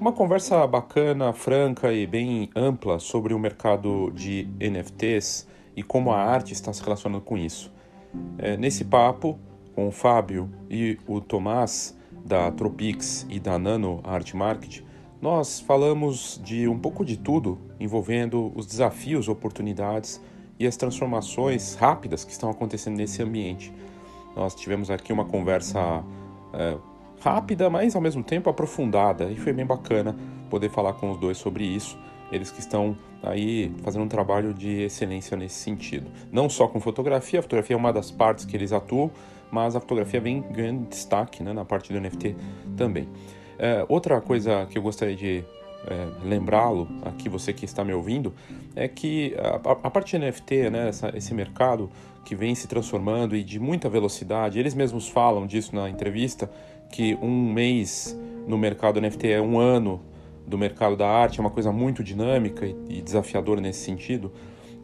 Uma conversa bacana, franca e bem ampla sobre o mercado de NFTs e como a arte está se relacionando com isso. É, nesse papo, com o Fábio e o Tomás, da Tropix e da Nano Art Market, nós falamos de um pouco de tudo envolvendo os desafios, oportunidades e as transformações rápidas que estão acontecendo nesse ambiente. Nós tivemos aqui uma conversa é, rápida, mas ao mesmo tempo aprofundada, e foi bem bacana poder falar com os dois sobre isso. Eles que estão aí fazendo um trabalho de excelência nesse sentido. Não só com fotografia, a fotografia é uma das partes que eles atuam, mas a fotografia vem ganhando destaque né, na parte do NFT também. É, outra coisa que eu gostaria de é, lembrá-lo, aqui você que está me ouvindo, é que a, a parte de NFT, né, essa, esse mercado que vem se transformando e de muita velocidade, eles mesmos falam disso na entrevista, que um mês no mercado NFT é um ano do mercado da arte, é uma coisa muito dinâmica e, desafiadora nesse sentido.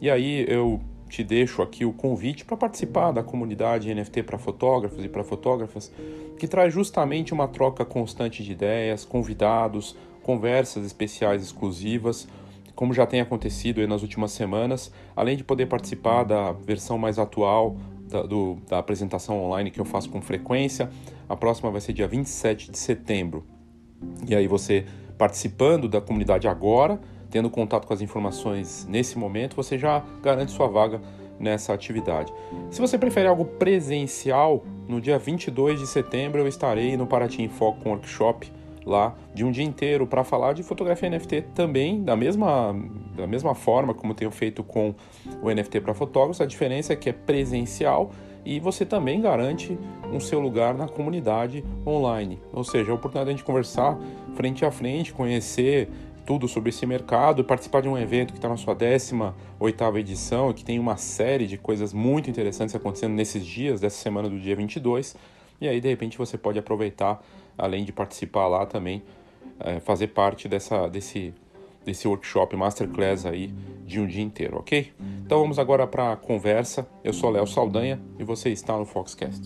E aí eu te deixo aqui o convite para participar da comunidade NFT para fotógrafos e para fotógrafas, que traz justamente uma troca constante de ideias, convidados, conversas especiais exclusivas, como já tem acontecido nas últimas semanas, além de poder participar da versão mais atual da, do, da apresentação online que eu faço com frequência. A próxima vai ser dia 27 de setembro. E aí você participando da comunidade agora tendo contato com as informações nesse momento, você já garante sua vaga nessa atividade. Se você prefere algo presencial, no dia 22 de setembro eu estarei no Paraty em Foco com workshop lá de um dia inteiro para falar de fotografia NFT também da mesma, da mesma forma como tenho feito com o NFT para fotógrafos. A diferença é que é presencial e você também garante um seu lugar na comunidade online, ou seja, a oportunidade de conversar frente a frente, conhecer tudo sobre esse mercado, participar de um evento que está na sua 18 edição que tem uma série de coisas muito interessantes acontecendo nesses dias, dessa semana do dia 22. E aí, de repente, você pode aproveitar, além de participar lá também, é, fazer parte dessa, desse, desse workshop masterclass aí de um dia inteiro, ok? Então vamos agora para a conversa. Eu sou Léo Saldanha e você está no Foxcast.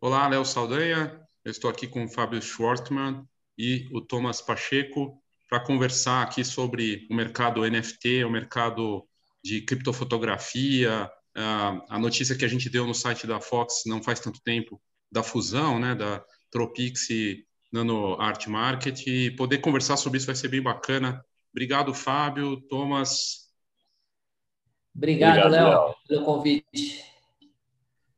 Olá, Léo Saldanha. Eu estou aqui com o Fábio Schwartzman e o Thomas Pacheco para conversar aqui sobre o mercado NFT, o mercado de criptofotografia, a notícia que a gente deu no site da Fox não faz tanto tempo da fusão, né, da Tropix e Nano Art Market e poder conversar sobre isso vai ser bem bacana. Obrigado, Fábio, Thomas. Obrigado, Léo, pelo convite.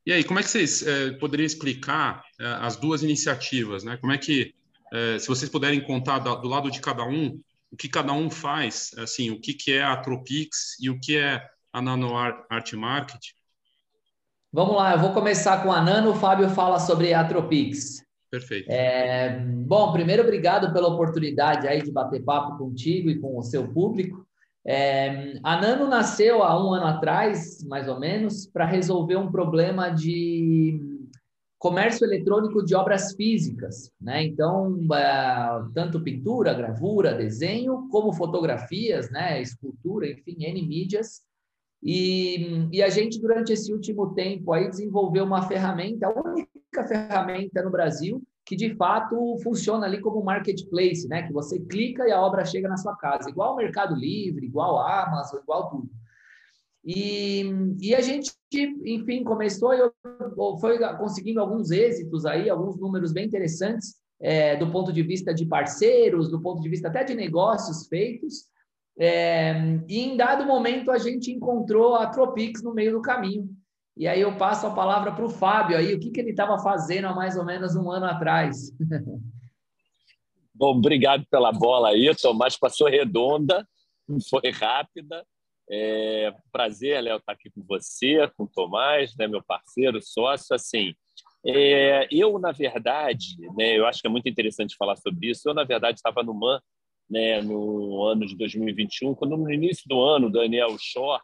E aí, como é que vocês é, poderiam explicar é, as duas iniciativas, né? Como é que, é, se vocês puderem contar do, do, lado de cada um, o que cada um faz, assim, o que, que é a Tropix e o que é a Nano Art Market? Vamos lá, eu vou começar com a Nano, o Fábio fala sobre a Tropix. Perfeito. É, bom, primeiro, obrigado pela oportunidade aí de bater papo contigo e com o seu público. É, a Nano nasceu há um ano atrás, mais ou menos, para resolver um problema de comércio eletrônico de obras físicas, né? Então, é, tanto pintura, gravura, desenho, como fotografias, né? Escultura, enfim, N mídias. E, e a gente, durante esse último tempo, aí desenvolveu uma ferramenta, a única ferramenta no Brasil que de fato funciona ali como marketplace, né? Que você clica e a obra chega na sua casa, igual o Mercado Livre, igual a Amazon, igual tudo. E, e a gente, enfim, começou e foi conseguindo alguns êxitos aí, alguns números bem interessantes é, do ponto de vista de parceiros, do ponto de vista até de negócios feitos. É, e em dado momento a gente encontrou a Tropix no meio do caminho. E aí eu passo a palavra para o Fábio aí, o que, que ele estava fazendo há mais ou menos um ano atrás. Bom, obrigado pela bola aí, Tomás passou redonda, foi rápida. É, prazer, Léo, estar aqui com você, com o Tomás, né, meu parceiro, sócio. Assim, é, eu, na verdade, né, eu acho que é muito interessante falar sobre isso. Eu, na verdade, estava no MAN né, no ano de 2021, quando no início do ano, o Daniel Shore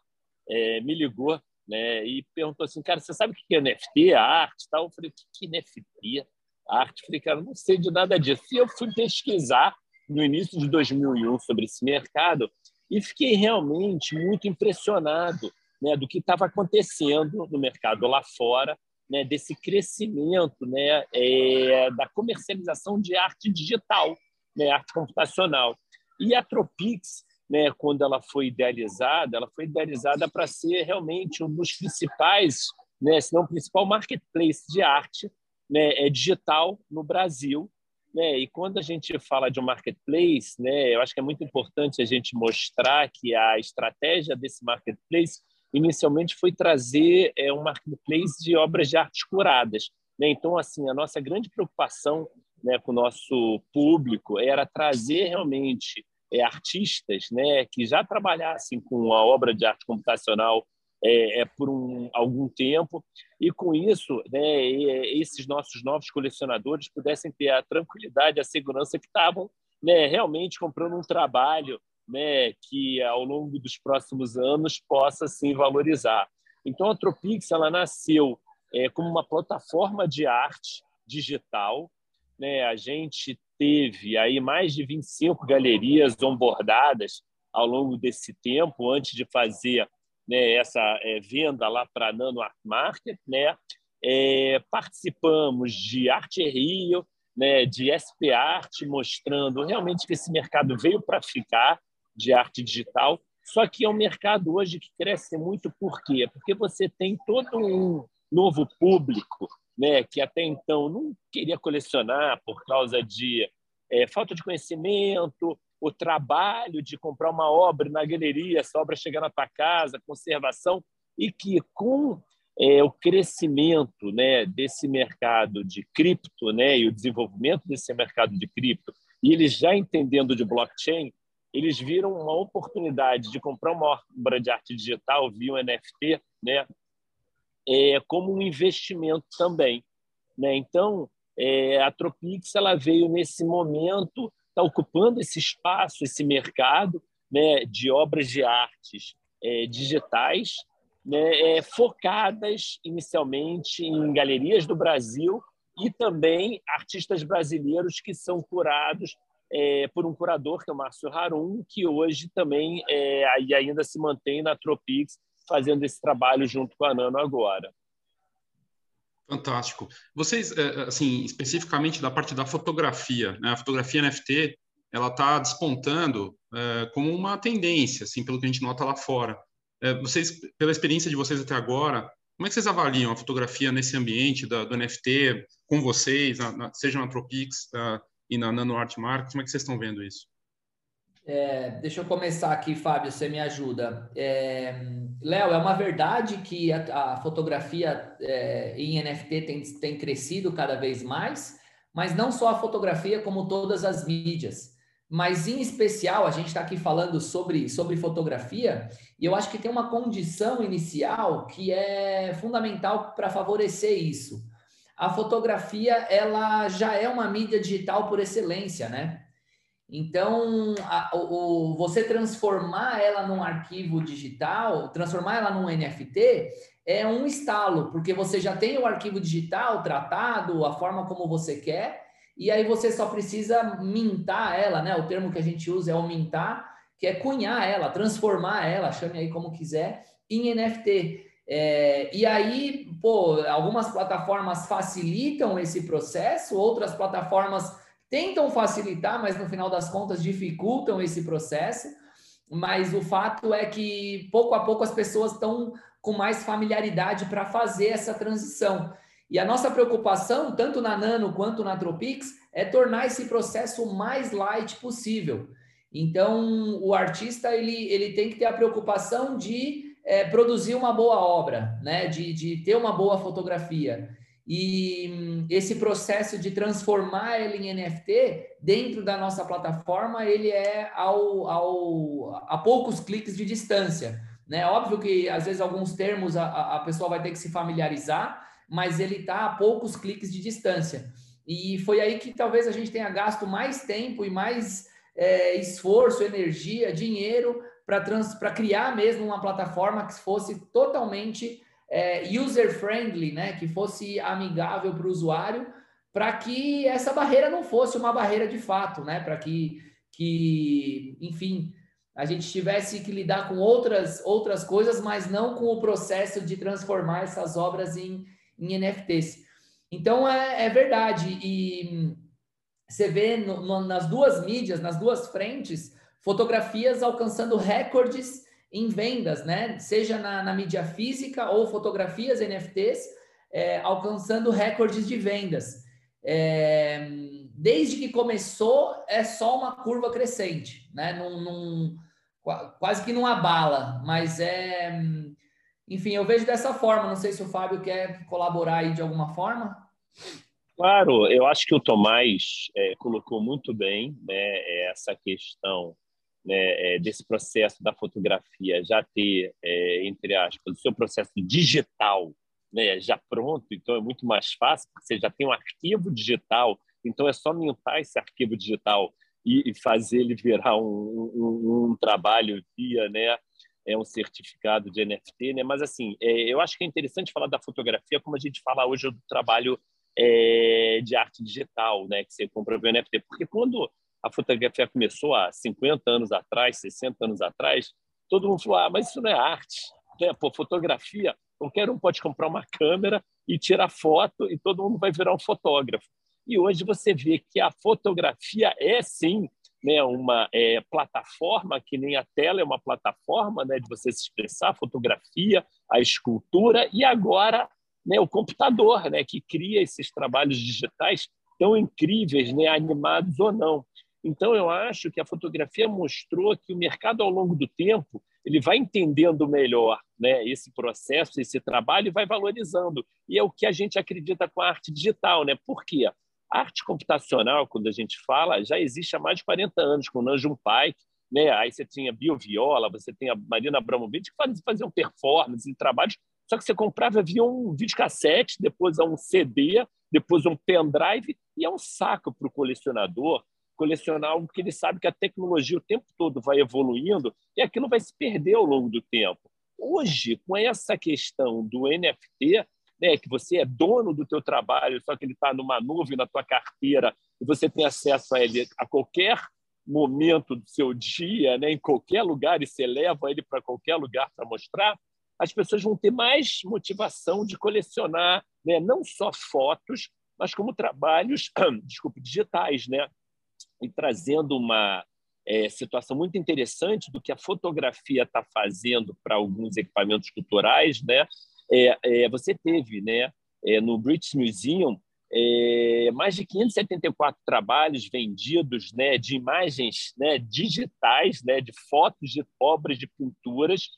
é, me ligou né? E perguntou assim, cara, você sabe o que é NFT, a arte, tal? Eu falei, o que é NFT, a arte? Eu falei, cara, não sei de nada disso. E eu fui pesquisar no início de 2001 sobre esse mercado e fiquei realmente muito impressionado, né, do que estava acontecendo no mercado lá fora, né, desse crescimento né, é, da comercialização de arte digital, né, arte computacional. E a Tropix, né, quando ela foi idealizada, ela foi idealizada para ser realmente um dos principais, né, se não o principal marketplace de arte né, é digital no Brasil. Né? E quando a gente fala de um marketplace, né, eu acho que é muito importante a gente mostrar que a estratégia desse marketplace inicialmente foi trazer é, um marketplace de obras de arte curadas. Né? Então, assim, a nossa grande preocupação né, com o nosso público era trazer realmente é, artistas né, que já trabalhassem com a obra de arte computacional é, é, por um, algum tempo e com isso né, esses nossos novos colecionadores pudessem ter a tranquilidade, a segurança que estavam né, realmente comprando um trabalho né, que ao longo dos próximos anos possa sim valorizar. Então a Tropix ela nasceu é, como uma plataforma de arte digital. Né? A gente teve aí mais de 25 galerias onboardadas ao longo desse tempo antes de fazer né, essa é, venda lá para a Nano Art Market, né? É, participamos de Arte Rio, né, de SP Art, mostrando realmente que esse mercado veio para ficar de arte digital. Só que é um mercado hoje que cresce muito por quê? Porque você tem todo um novo público né, que até então não queria colecionar por causa de é, falta de conhecimento, o trabalho de comprar uma obra na galeria, essa obra chegar na tua casa, conservação, e que com é, o crescimento né, desse mercado de cripto né, e o desenvolvimento desse mercado de cripto, e eles já entendendo de blockchain, eles viram uma oportunidade de comprar uma obra de arte digital via um NFT né, é, como um investimento também. Né? Então, é, a Tropix ela veio nesse momento está ocupando esse espaço, esse mercado né, de obras de artes é, digitais, né, é, focadas inicialmente em galerias do Brasil e também artistas brasileiros que são curados é, por um curador, que é o Márcio Harum, que hoje também é, ainda se mantém na Tropix, fazendo esse trabalho junto com a Nano agora. Fantástico. Vocês, é, é, assim, especificamente da parte da fotografia, né? A fotografia NFT, ela está despontando é, como uma tendência, assim, pelo que a gente nota lá fora. É, vocês, pela experiência de vocês até agora, como é que vocês avaliam a fotografia nesse ambiente da, do NFT com vocês, na, na, seja na Tropix uh, e na Nano Art Market? Como é que vocês estão vendo isso? É, deixa eu começar aqui, Fábio, você me ajuda. É, Léo, é uma verdade que a, a fotografia é, em NFT tem, tem crescido cada vez mais, mas não só a fotografia, como todas as mídias. Mas, em especial, a gente está aqui falando sobre, sobre fotografia, e eu acho que tem uma condição inicial que é fundamental para favorecer isso. A fotografia, ela já é uma mídia digital por excelência, né? Então, a, o, você transformar ela num arquivo digital, transformar ela num NFT, é um estalo, porque você já tem o arquivo digital tratado, a forma como você quer, e aí você só precisa mintar ela, né? O termo que a gente usa é o mintar, que é cunhar ela, transformar ela, chame aí como quiser, em NFT. É, e aí, pô, algumas plataformas facilitam esse processo, outras plataformas tentam facilitar, mas no final das contas dificultam esse processo. Mas o fato é que pouco a pouco as pessoas estão com mais familiaridade para fazer essa transição. E a nossa preocupação, tanto na Nano quanto na Tropix, é tornar esse processo o mais light possível. Então, o artista ele, ele tem que ter a preocupação de é, produzir uma boa obra, né? de, de ter uma boa fotografia. E hum, esse processo de transformar ele em NFT dentro da nossa plataforma, ele é ao, ao, a poucos cliques de distância. Né? Óbvio que às vezes alguns termos a, a pessoa vai ter que se familiarizar, mas ele está a poucos cliques de distância. E foi aí que talvez a gente tenha gasto mais tempo e mais é, esforço, energia, dinheiro para criar mesmo uma plataforma que fosse totalmente é, user-friendly, né? Que fosse amigável para o usuário, para que essa barreira não fosse uma barreira de fato, né? Para que, que, enfim, a gente tivesse que lidar com outras, outras coisas, mas não com o processo de transformar essas obras em, em NFTs. Então é, é verdade. E você vê no, no, nas duas mídias, nas duas frentes, fotografias alcançando recordes em vendas, né? Seja na, na mídia física ou fotografias NFTs é, alcançando recordes de vendas. É, desde que começou, é só uma curva crescente, né? Num, num, quase que não abala, mas é. Enfim, eu vejo dessa forma. Não sei se o Fábio quer colaborar aí de alguma forma. Claro, eu acho que o Tomás é, colocou muito bem né, essa questão né, é, desse processo da fotografia já ter, é, entre aspas, o seu processo digital né, já pronto, então é muito mais fácil, porque você já tem um arquivo digital, então é só mintar esse arquivo digital e, e fazer ele virar um, um, um, trabalho via né, é um certificado de NFT. Né? Mas, assim, é, eu acho que é interessante falar da fotografia como a gente fala hoje do trabalho é, de arte digital, né, que você compra via NFT, porque quando a fotografia começou há 50 anos atrás, 60 anos atrás, todo mundo falou: ah, mas isso não é arte. Né? Pô, fotografia, qualquer um pode comprar uma câmera e tirar foto e todo mundo vai virar um fotógrafo. E hoje você vê que a fotografia é sim né, uma é, plataforma, que nem a tela é uma plataforma né, de você se expressar, a fotografia, a escultura, e agora né, o computador, né, que cria esses trabalhos digitais tão incríveis, né, animados ou não. Então, eu acho que a fotografia mostrou que o mercado, ao longo do tempo, ele vai entendendo melhor né, esse processo, esse trabalho, e vai valorizando. E é o que a gente acredita com a arte digital. Né? Por quê? A arte computacional, quando a gente fala, já existe há mais de 40 anos, com o Nanjum Pike, né? aí você tinha Bio Viola, você tem a Marina Abramovic, que faziam performance e trabalhos, só que você comprava via um videocassete, depois é um CD, depois um pendrive, e é um saco para o colecionador colecionar algo que ele sabe que a tecnologia o tempo todo vai evoluindo e aquilo vai se perder ao longo do tempo. Hoje, com essa questão do NFT, né, que você é dono do teu trabalho, só que ele está numa nuvem na tua carteira e você tem acesso a ele a qualquer momento do seu dia, né, em qualquer lugar, e você leva ele para qualquer lugar para mostrar, as pessoas vão ter mais motivação de colecionar né, não só fotos, mas como trabalhos, desculpe, digitais, né? E trazendo uma é, situação muito interessante do que a fotografia está fazendo para alguns equipamentos culturais, né? É, é, você teve, né, é, no British Museum, é, mais de 574 trabalhos vendidos, né, de imagens, né, digitais, né, de fotos de obras de pinturas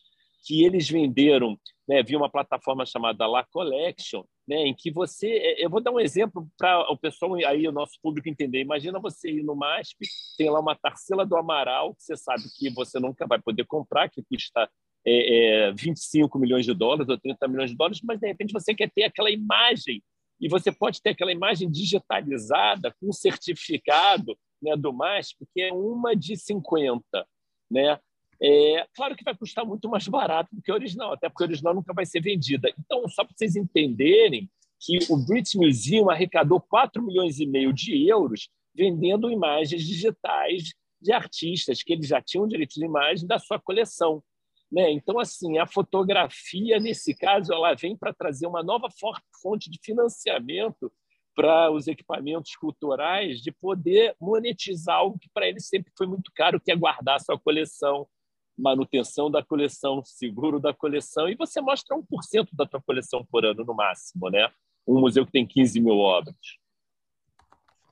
que eles venderam né, via uma plataforma chamada La Collection, né, em que você. É, eu vou dar um exemplo para o pessoal aí, o nosso público entender. Imagina você ir no MASP, tem lá uma Tarsila do Amaral, que você sabe que você nunca vai poder comprar, que custa é, é, 25 milhões de dólares ou 30 milhões de dólares, mas de repente você quer ter aquela imagem e você pode ter aquela imagem digitalizada com certificado né, do MASP, que é uma de 50. Né? É, claro que vai custar muito mais barato do que a original, até porque a original nunca vai ser vendida. Então, só para vocês entenderem que o British Museum arrecadou 4 milhões e meio de euros vendendo imagens digitais de artistas que eles já tinham direito de imagem da sua coleção. Né? Então, assim, a fotografia, nesse caso, ela vem para trazer uma nova fonte de financiamento para os equipamentos culturais, de poder monetizar algo que para eles sempre foi muito caro, que é guardar a sua coleção, manutenção da coleção, seguro da coleção, e você mostra 1% da tua coleção por ano no máximo, né? Um museu que tem 15 mil obras.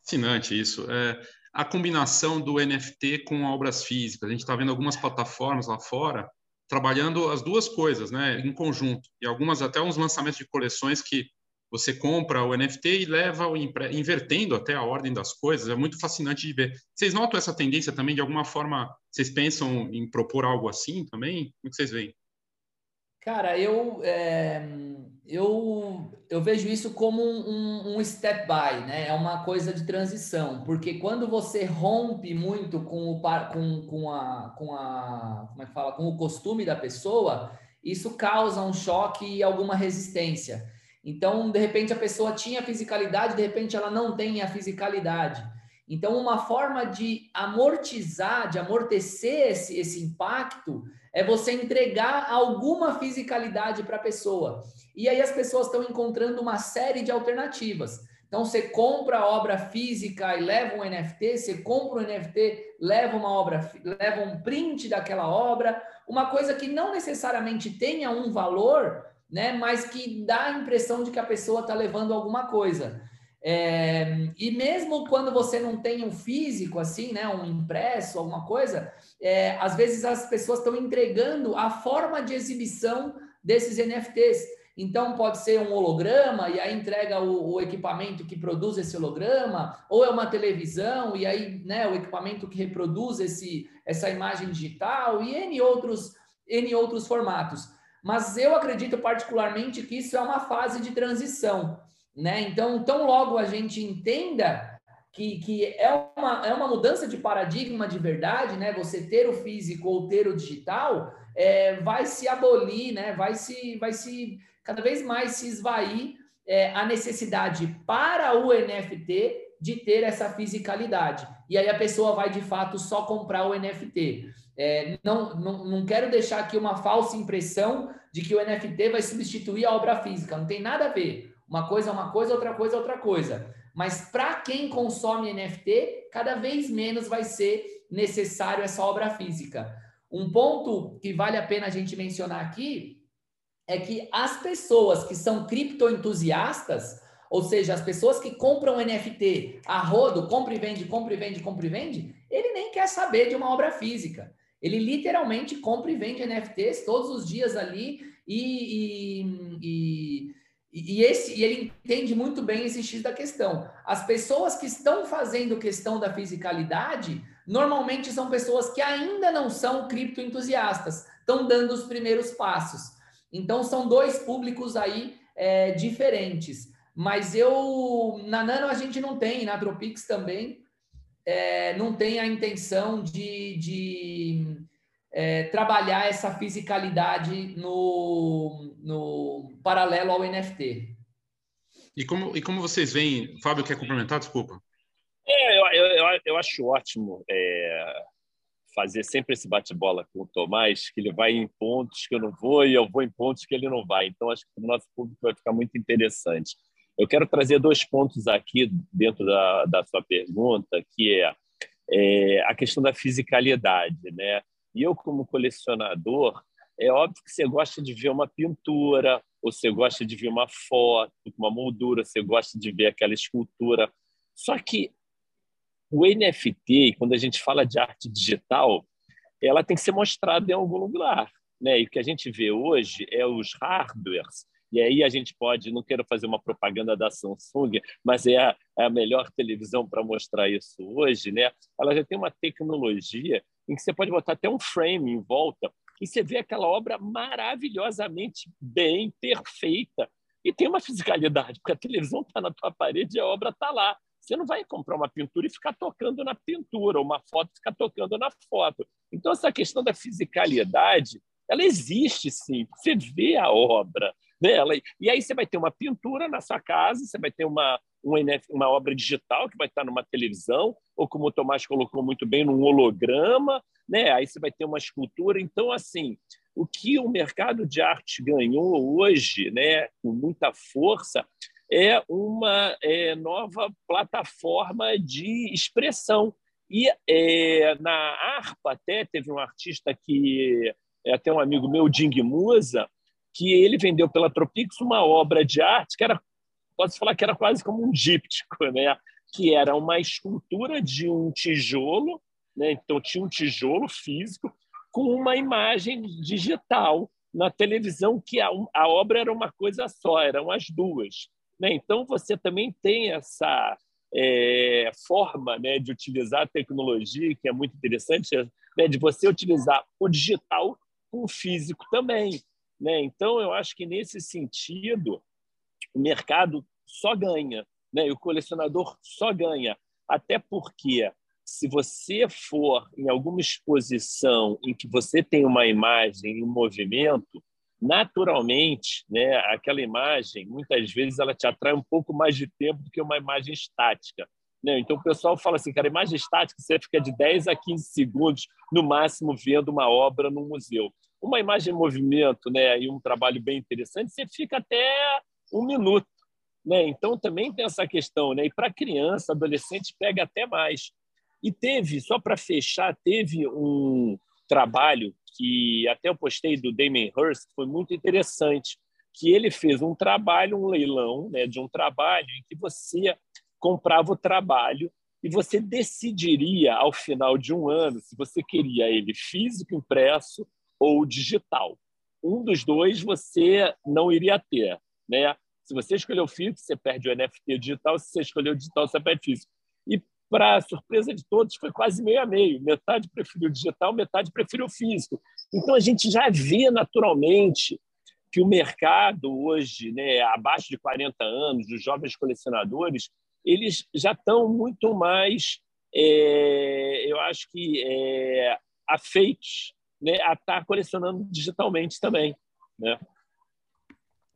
Fascinante isso. É, a combinação do NFT com obras físicas. A gente está vendo algumas plataformas lá fora trabalhando as duas coisas, né, em conjunto. E algumas até uns lançamentos de coleções que você compra o NFT e leva o invertendo até a ordem das coisas. É muito fascinante de ver. Vocês notam essa tendência também? De alguma forma, vocês pensam em propor algo assim também? Como que vocês veem? Cara, eu, é, eu, eu vejo isso como um, um, step by, né? É uma coisa de transição, porque quando você rompe muito com o, com, com, a, com, a, como é que fala? com o costume da pessoa, isso causa um choque e alguma resistência. Então, de repente, a pessoa tinha fisicalidade, de repente, ela não tem a fisicalidade. Então, uma forma de amortizar, de amortecer esse, esse impacto é você entregar alguma fisicalidade para a pessoa. E aí as pessoas estão encontrando uma série de alternativas. Então você compra a obra física e leva um NFT, você compra um NFT, leva uma obra, leva um print daquela obra, uma coisa que não necessariamente tenha um valor, né, mas que dá a impressão de que a pessoa está levando alguma coisa. É, e mesmo quando você não tem um físico, assim, né, um impresso, alguma coisa, é, às vezes as pessoas estão entregando a forma de exibição desses NFTs. Então, pode ser um holograma, e aí entrega o, o, equipamento que produz esse holograma, ou é uma televisão, e aí né, o equipamento que reproduz esse, essa imagem digital, e N outros, N outros formatos. Mas eu acredito particularmente que isso é uma fase de transição. Né? Então, tão logo a gente entenda que, que é, uma, é uma mudança de paradigma de verdade, né? Você ter o físico ou ter o digital, é, vai se abolir, né? Vai se, vai se cada vez mais se esvair é, a necessidade para o NFT de ter essa fisicalidade. E aí a pessoa vai de fato só comprar o NFT. É, não, não, não quero deixar aqui uma falsa impressão de que o NFT vai substituir a obra física. Não tem nada a ver. Uma coisa é uma coisa, outra coisa é outra coisa. Mas para quem consome NFT, cada vez menos vai ser necessário essa obra física. Um ponto que vale a pena a gente mencionar aqui é que as pessoas que são criptoentusiastas, ou seja, as pessoas que compram NFT a rodo, compra e vende, compra e vende, compra e vende, ele nem quer saber de uma obra física. Ele literalmente compra e vende NFTs todos os dias ali e, e, e e, esse, e ele entende muito bem esse X da questão. As pessoas que estão fazendo questão da fisicalidade, normalmente são pessoas que ainda não são criptoentusiastas, estão dando os primeiros passos. Então, são dois públicos aí é, diferentes. Mas eu, na Nano, a gente não tem, na Tropix também, é, não tem a intenção de, de é, trabalhar essa fisicalidade no, no paralelo ao NFT. E como, e como vocês veem, Fábio quer complementar? Desculpa. É, eu, eu, eu acho ótimo é, fazer sempre esse bate-bola com o Tomás, que ele vai em pontos que eu não vou e eu vou em pontos que ele não vai. Então, acho que o nosso público vai ficar muito interessante. Eu quero trazer dois pontos aqui dentro da, da sua pergunta, que é, é a questão da fisicalidade, né? E eu, como colecionador, é óbvio que você gosta de ver uma pintura, ou você gosta de ver uma foto, uma moldura, você gosta de ver aquela escultura. Só que o NFT, quando a gente fala de arte digital, ela tem que ser mostrada em algum lugar. Né? E o que a gente vê hoje é os hardwares. E aí a gente pode, não quero fazer uma propaganda da Samsung, mas é a, é a melhor televisão para mostrar isso hoje, né? Ela já tem uma tecnologia em que você pode botar até um frame em volta e você vê aquela obra maravilhosamente bem, perfeita. E tem uma fisicalidade, porque a televisão está na tua parede e a obra está lá. Você não vai comprar uma pintura e ficar tocando na pintura, ou uma foto e ficar tocando na foto. Então, essa questão da fisicalidade, ela existe sim. Você vê a obra, dela. E aí você vai ter uma pintura na sua casa, você vai ter uma, uma, uma obra digital que vai estar numa televisão, ou como o Tomás colocou muito bem, num holograma, né? aí você vai ter uma escultura. Então, assim, o que o mercado de arte ganhou hoje, né, com muita força, é uma é, nova plataforma de expressão. E é, na harpa até teve um artista que é até um amigo meu, Ding Musa, que ele vendeu pela Tropix uma obra de arte que era, posso falar que era quase como um díptico, né? que era uma escultura de um tijolo, né? então tinha um tijolo físico com uma imagem digital na televisão, que a, a obra era uma coisa só, eram as duas. Né? Então você também tem essa é, forma né, de utilizar a tecnologia, que é muito interessante, né, de você utilizar o digital com o físico também. Né? Então, eu acho que nesse sentido, o mercado só ganha, né? e o colecionador só ganha. Até porque, se você for em alguma exposição em que você tem uma imagem em movimento, naturalmente, né, aquela imagem, muitas vezes, ela te atrai um pouco mais de tempo do que uma imagem estática. Né? Então, o pessoal fala assim, cara, imagem estática, você fica de 10 a 15 segundos, no máximo, vendo uma obra no museu. Uma imagem em movimento né, e um trabalho bem interessante, você fica até um minuto. Né? Então, também tem essa questão. Né? E para criança, adolescente, pega até mais. E teve, só para fechar, teve um trabalho que até eu postei do Damien Hirst, que foi muito interessante, que ele fez um trabalho, um leilão né, de um trabalho em que você comprava o trabalho e você decidiria ao final de um ano se você queria ele físico, impresso ou digital. Um dos dois você não iria ter, né? Se você escolheu físico, você perde o NFT digital. Se você escolheu digital, você perde físico. E para surpresa de todos, foi quase meio a meio. Metade preferiu digital, metade preferiu físico. Então a gente já vê naturalmente que o mercado hoje, né, abaixo de 40 anos, dos jovens colecionadores, eles já estão muito mais, é, eu acho que, é, afeitos né, a estar tá colecionando digitalmente também. Né?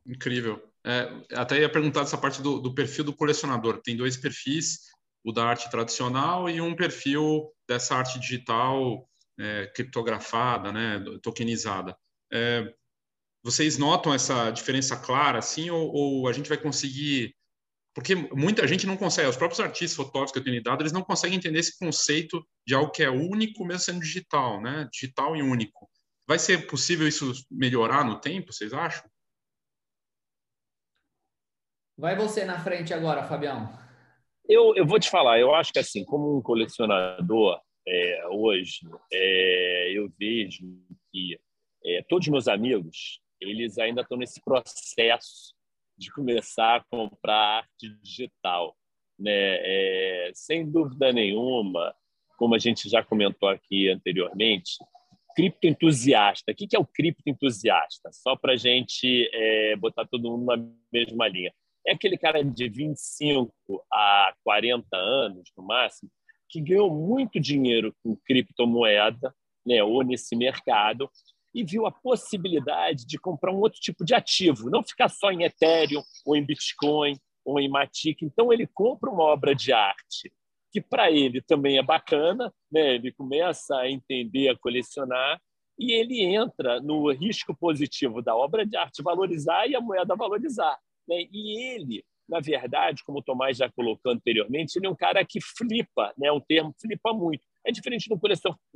Incrível. É, até ia perguntar dessa parte do, do, perfil do colecionador. Tem dois perfis, o da arte tradicional e um perfil dessa arte digital é, criptografada, né, tokenizada. É, vocês notam essa diferença clara, assim, ou, ou a gente vai conseguir porque muita gente não consegue, os próprios artistas, fotógrafos que eu tenho dado, eles não conseguem entender esse conceito de algo que é único, mesmo sendo digital, né? Digital e único. Vai ser possível isso melhorar no tempo, vocês acham? Vai você na frente agora, Fabião. Eu, eu vou te falar, eu acho que assim, como um colecionador é, hoje, é, eu vejo que é, todos meus amigos, eles ainda estão nesse processo de começar a comprar arte digital. Né? É, sem dúvida nenhuma, como a gente já comentou aqui anteriormente, criptoentusiasta. O que é o criptoentusiasta? Só para a gente é, botar todo mundo na mesma linha. É aquele cara de 25 a 40 anos, no máximo, que ganhou muito dinheiro com criptomoeda, né, ou nesse mercado, e viu a possibilidade de comprar um outro tipo de ativo, não ficar só em Ethereum, ou em Bitcoin, ou em Matic. Então, ele compra uma obra de arte que para ele também é bacana, né? ele começa a entender, a colecionar, e ele entra no risco positivo da obra de arte valorizar e a moeda valorizar. Né? E ele, na verdade, como o Tomás já colocou anteriormente, ele é um cara que flipa, né? um termo flipa muito. É diferente do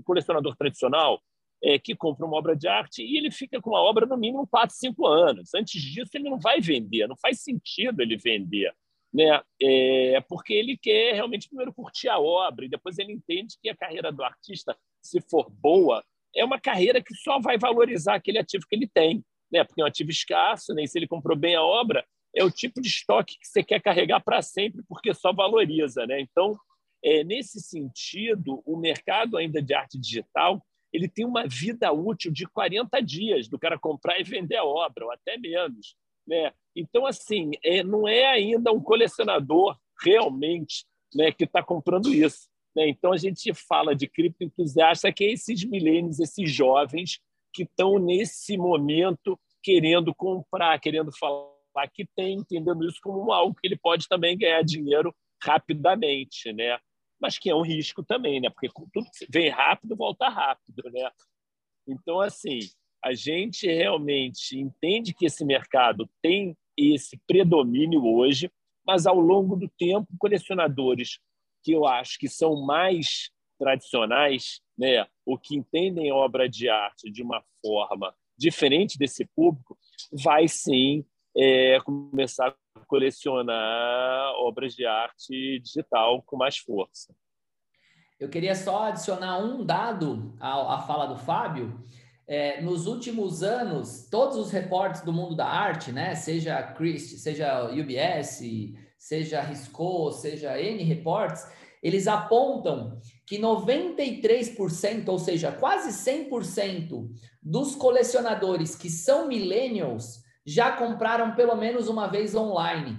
colecionador tradicional, é, que compra uma obra de arte e ele fica com uma obra no mínimo 4, 5 anos. Antes disso, ele não vai vender, não faz sentido ele vender. Né? É, porque ele quer realmente primeiro curtir a obra e depois ele entende que a carreira do artista, se for boa, é uma carreira que só vai valorizar aquele ativo que ele tem, né? porque é um ativo escasso, né? e se ele comprou bem a obra, é o tipo de estoque que você quer carregar para sempre, porque só valoriza. Né? Então, é, nesse sentido, o mercado ainda de arte digital ele tem uma vida útil de 40 dias do cara comprar e vender a obra, ou até menos. Né? Então, assim, é, não é ainda um colecionador realmente né, que está comprando isso. Né? Então, a gente fala de cripto entusiasta, que é esses milênios, esses jovens que estão nesse momento querendo comprar, querendo falar que tem, entendendo isso como algo que ele pode também ganhar dinheiro rapidamente. Né? Mas que é um risco também, né? Porque tudo que vem rápido, volta rápido, né? Então, assim, a gente realmente entende que esse mercado tem esse predomínio hoje, mas ao longo do tempo, colecionadores que eu acho que são mais tradicionais, né, ou que entendem obra de arte de uma forma diferente desse público, vai sim é, começar a colecionar obras de arte digital com mais força. Eu queria só adicionar um dado à, à fala do Fábio. É, nos últimos anos, todos os reportes do mundo da arte, né, seja Christie, seja UBS, seja Risco, seja N reports, eles apontam que 93%, ou seja, quase 100% dos colecionadores que são millennials já compraram pelo menos uma vez online,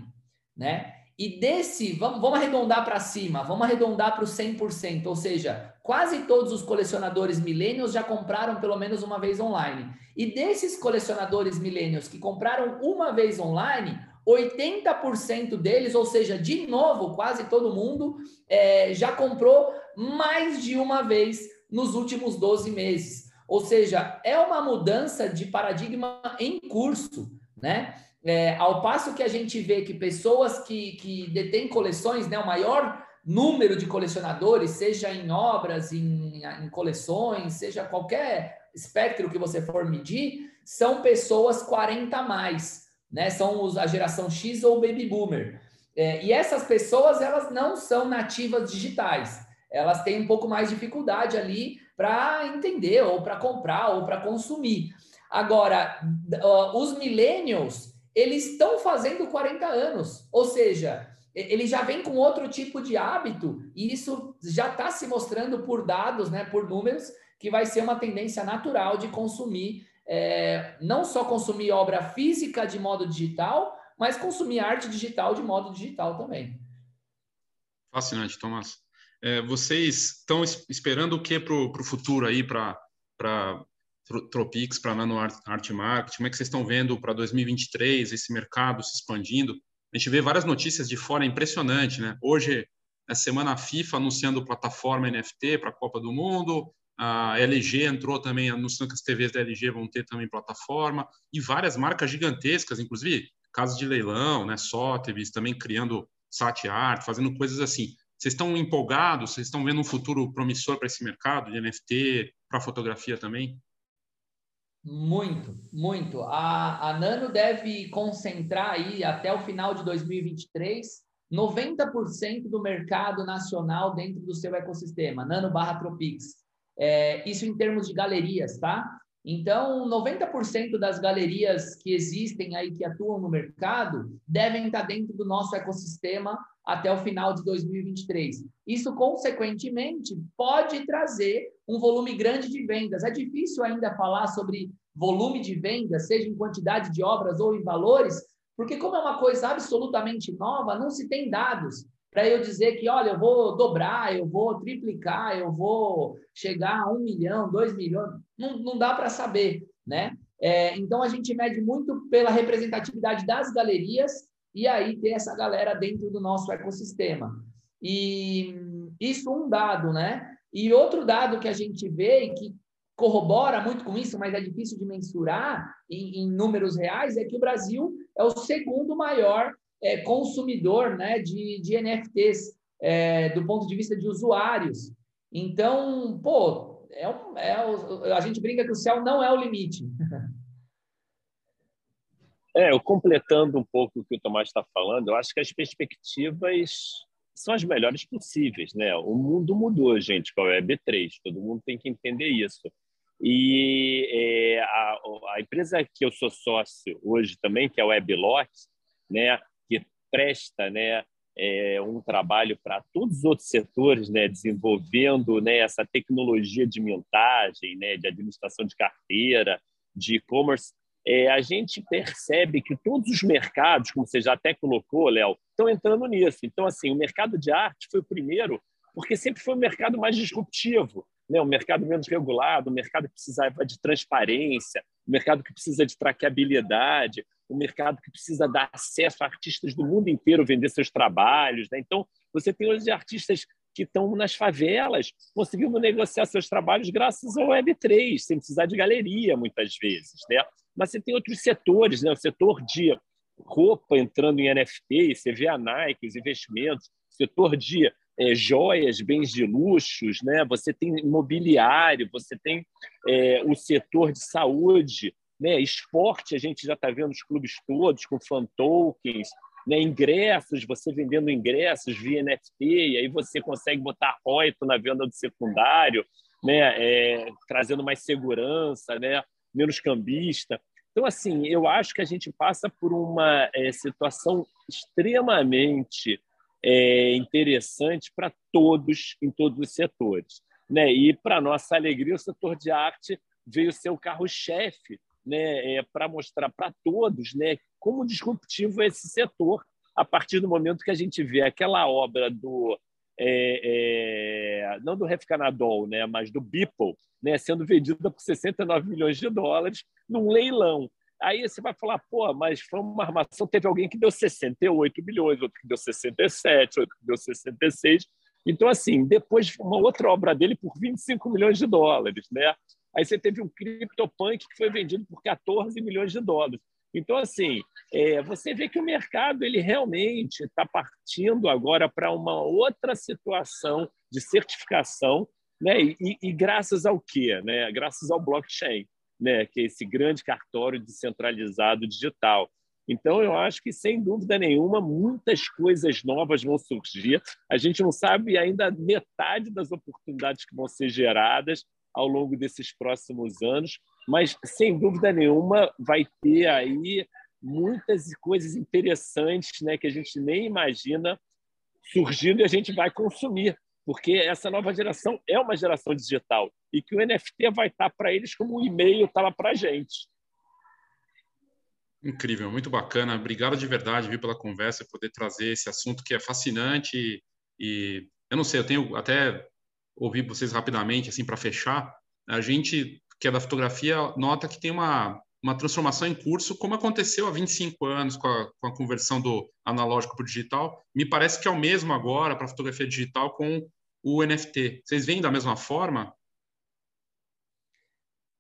né? E desse, vamos, vamos arredondar para cima, vamos arredondar para o 100%, ou seja, quase todos os colecionadores millennials já compraram pelo menos uma vez online. E desses colecionadores millennials que compraram uma vez online, 80% deles, ou seja, de novo, quase todo mundo, é, já comprou mais de uma vez nos últimos 12 meses. Ou seja, é uma mudança de paradigma em curso, né? É, ao passo que a gente vê que pessoas que, que detêm coleções, né, o maior número de colecionadores, seja em obras, em, em coleções, seja qualquer espectro que você for medir, são pessoas 40 a mais, né? São os, a geração X ou Baby Boomer. É, e essas pessoas, elas não são nativas digitais. Elas têm um pouco mais de dificuldade ali para entender, ou para comprar, ou para consumir. Agora, uh, os millennials, eles estão fazendo 40 anos, ou seja, ele já vem com outro tipo de hábito, e isso já está se mostrando por dados, né, por números, que vai ser uma tendência natural de consumir, é, não só consumir obra física de modo digital, mas consumir arte digital de modo digital também. Fascinante, Tomás. É, vocês estão esperando o que para o futuro aí, para Tropics, para Nano Art, Market? Como é que vocês estão vendo para 2023 esse mercado se expandindo? A gente vê várias notícias de fora, é impressionante, né? Hoje, essa semana, a FIFA anunciando plataforma NFT para a Copa do Mundo, a LG entrou também anunciando que as TVs da LG vão ter também plataforma, e várias marcas gigantescas, inclusive casas de leilão, né? Sotheby's também criando sat art, fazendo coisas assim. Vocês estão empolgados? Vocês estão vendo um futuro promissor para esse mercado de NFT, para fotografia também? Muito, muito. A, a Nano deve concentrar aí até o final de 2023 90% do mercado nacional dentro do seu ecossistema, Nano barra Tropix. É, isso em termos de galerias, tá? Então, 90% das galerias que existem aí, que atuam no mercado, devem estar dentro do nosso ecossistema até o final de 2023. Isso, consequentemente, pode trazer um volume grande de vendas. É difícil ainda falar sobre volume de vendas, seja em quantidade de obras ou em valores, porque, como é uma coisa absolutamente nova, não se tem dados para eu dizer que, olha, eu vou dobrar, eu vou triplicar, eu vou chegar a um milhão, dois milhões. Não, não dá para saber, né? É, então, a gente mede muito pela representatividade das galerias e aí ter essa galera dentro do nosso ecossistema. E isso um dado, né? E outro dado que a gente vê e que corrobora muito com isso, mas é difícil de mensurar em, em números reais, é que o Brasil é o segundo maior é, consumidor né, de, de NFTs é, do ponto de vista de usuários. Então, pô, é um, é, a gente brinca que o céu não é o limite. É, eu completando um pouco o que o Tomás está falando, eu acho que as perspectivas são as melhores possíveis, né? O mundo mudou, gente, com a Web3, todo mundo tem que entender isso. E é, a, a, empresa que eu sou sócio hoje também, que é a Weblot, né, que presta né, é, um trabalho para todos os outros setores, né, desenvolvendo né, essa tecnologia de mintagem, né, de administração de carteira, de e-commerce, é, a gente percebe que todos os mercados, como você já até colocou, Léo, estão entrando nisso. Então, assim, o mercado de arte foi o primeiro, porque sempre foi o mercado mais disruptivo, né? o mercado menos regulado, o mercado que precisava de transparência, o mercado que precisa de traqueabilidade, o mercado que precisa dar acesso a artistas do mundo inteiro vender seus trabalhos. Né? Então, você tem hoje artistas que estão nas favelas conseguindo negociar seus trabalhos graças ao Web3, sem precisar de galeria, muitas vezes. Né? Mas você tem outros setores, né? o setor de roupa entrando em NFT, você vê a Nike, os investimentos, setor de é, joias, bens de luxos, né? você tem imobiliário, você tem é, o setor de saúde, né? esporte, a gente já está vendo os clubes todos com fan tokens, né? ingressos, você vendendo ingressos via NFT, e aí você consegue botar royalties na venda do secundário, né? É, trazendo mais segurança, né? menos cambista. Então, assim, eu acho que a gente passa por uma é, situação extremamente é, interessante para todos, em todos os setores. Né? E, para nossa alegria, o setor de arte veio ser o carro-chefe né? É, para mostrar para todos né? como disruptivo é esse setor, a partir do momento que a gente vê aquela obra do. É, é, não do Refcanadol, né, mas do Beeple, né, sendo vendida por 69 milhões de dólares num leilão. Aí você vai falar, pô, mas foi uma armação, teve alguém que deu 68 milhões, outro que deu 67, outro que deu 66. Então, assim, depois uma outra obra dele por 25 milhões de dólares, né? Aí você teve um CryptoPunk que foi vendido por 14 milhões de dólares. Então, assim, é, você vê que o mercado ele realmente está partindo agora para uma outra situação de certificação, né? E, e, graças ao quê? Né? Graças ao blockchain, né? que é esse grande cartório descentralizado digital. Então, eu acho que, sem dúvida nenhuma, muitas coisas novas vão surgir. A gente não sabe ainda metade das oportunidades que vão ser geradas ao longo desses próximos anos, mas sem dúvida nenhuma vai ter aí muitas coisas interessantes, né, que a gente nem imagina surgindo e a gente vai consumir, porque essa nova geração é uma geração digital e que o NFT vai estar para eles como o e-mail estava para a gente. Incrível, muito bacana. Obrigado de verdade, viu, pela conversa, poder trazer esse assunto que é fascinante e eu não sei, eu tenho até ouvir vocês rapidamente, assim, para fechar, a gente que é da fotografia nota que tem uma, uma transformação em curso, como aconteceu há 25 anos com a, com a conversão do analógico para o digital. Me parece que é o mesmo agora para a fotografia digital com o NFT. Vocês veem da mesma forma?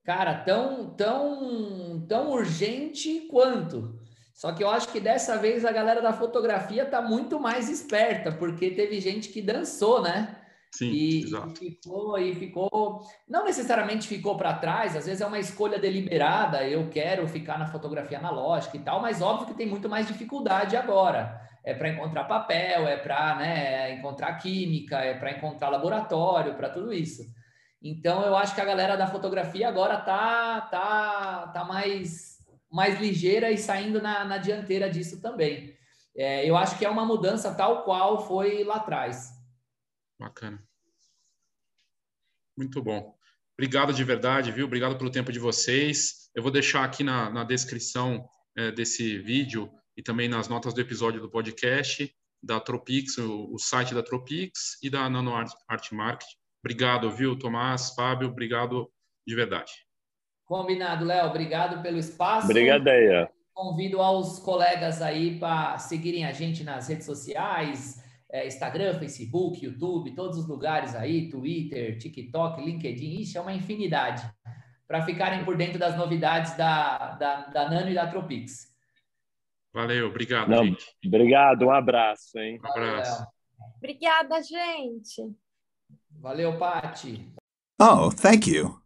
Cara, tão, tão, tão urgente quanto. Só que eu acho que dessa vez a galera da fotografia está muito mais esperta, porque teve gente que dançou, né? Sim, e, exato. E ficou, e ficou, não necessariamente ficou para trás, às vezes é uma escolha deliberada, eu quero ficar na fotografia analógica e tal, mas óbvio que tem muito mais dificuldade agora. É para encontrar papel, é para né, encontrar química, é para encontrar laboratório, para tudo isso. Então eu acho que a galera da fotografia agora tá, tá, tá mais, mais ligeira e saindo na, na dianteira disso também. É, eu acho que é uma mudança tal qual foi lá atrás. Bacana. Muito bom. Obrigado de verdade, viu? Obrigado pelo tempo de vocês. Eu vou deixar aqui na, na descrição é, desse vídeo e também nas notas do episódio do podcast da Tropix, o, o site da Tropix e da Nano Art, Art Market. Obrigado, viu, Tomás, Fábio? Obrigado de verdade. Combinado, Léo. Obrigado pelo espaço. Obrigado aí. Convido aos colegas aí para seguirem a gente nas redes sociais, é, Instagram, Facebook, YouTube, todos os lugares aí, Twitter, TikTok, LinkedIn, isso é uma infinidade, para ficarem por dentro das novidades da, da, da Nano e da Tropix. Valeu, obrigado, Não, gente. Obrigado, um abraço, hein? Um abraço. Obrigada, gente. Valeu, Pati. Oh, thank you.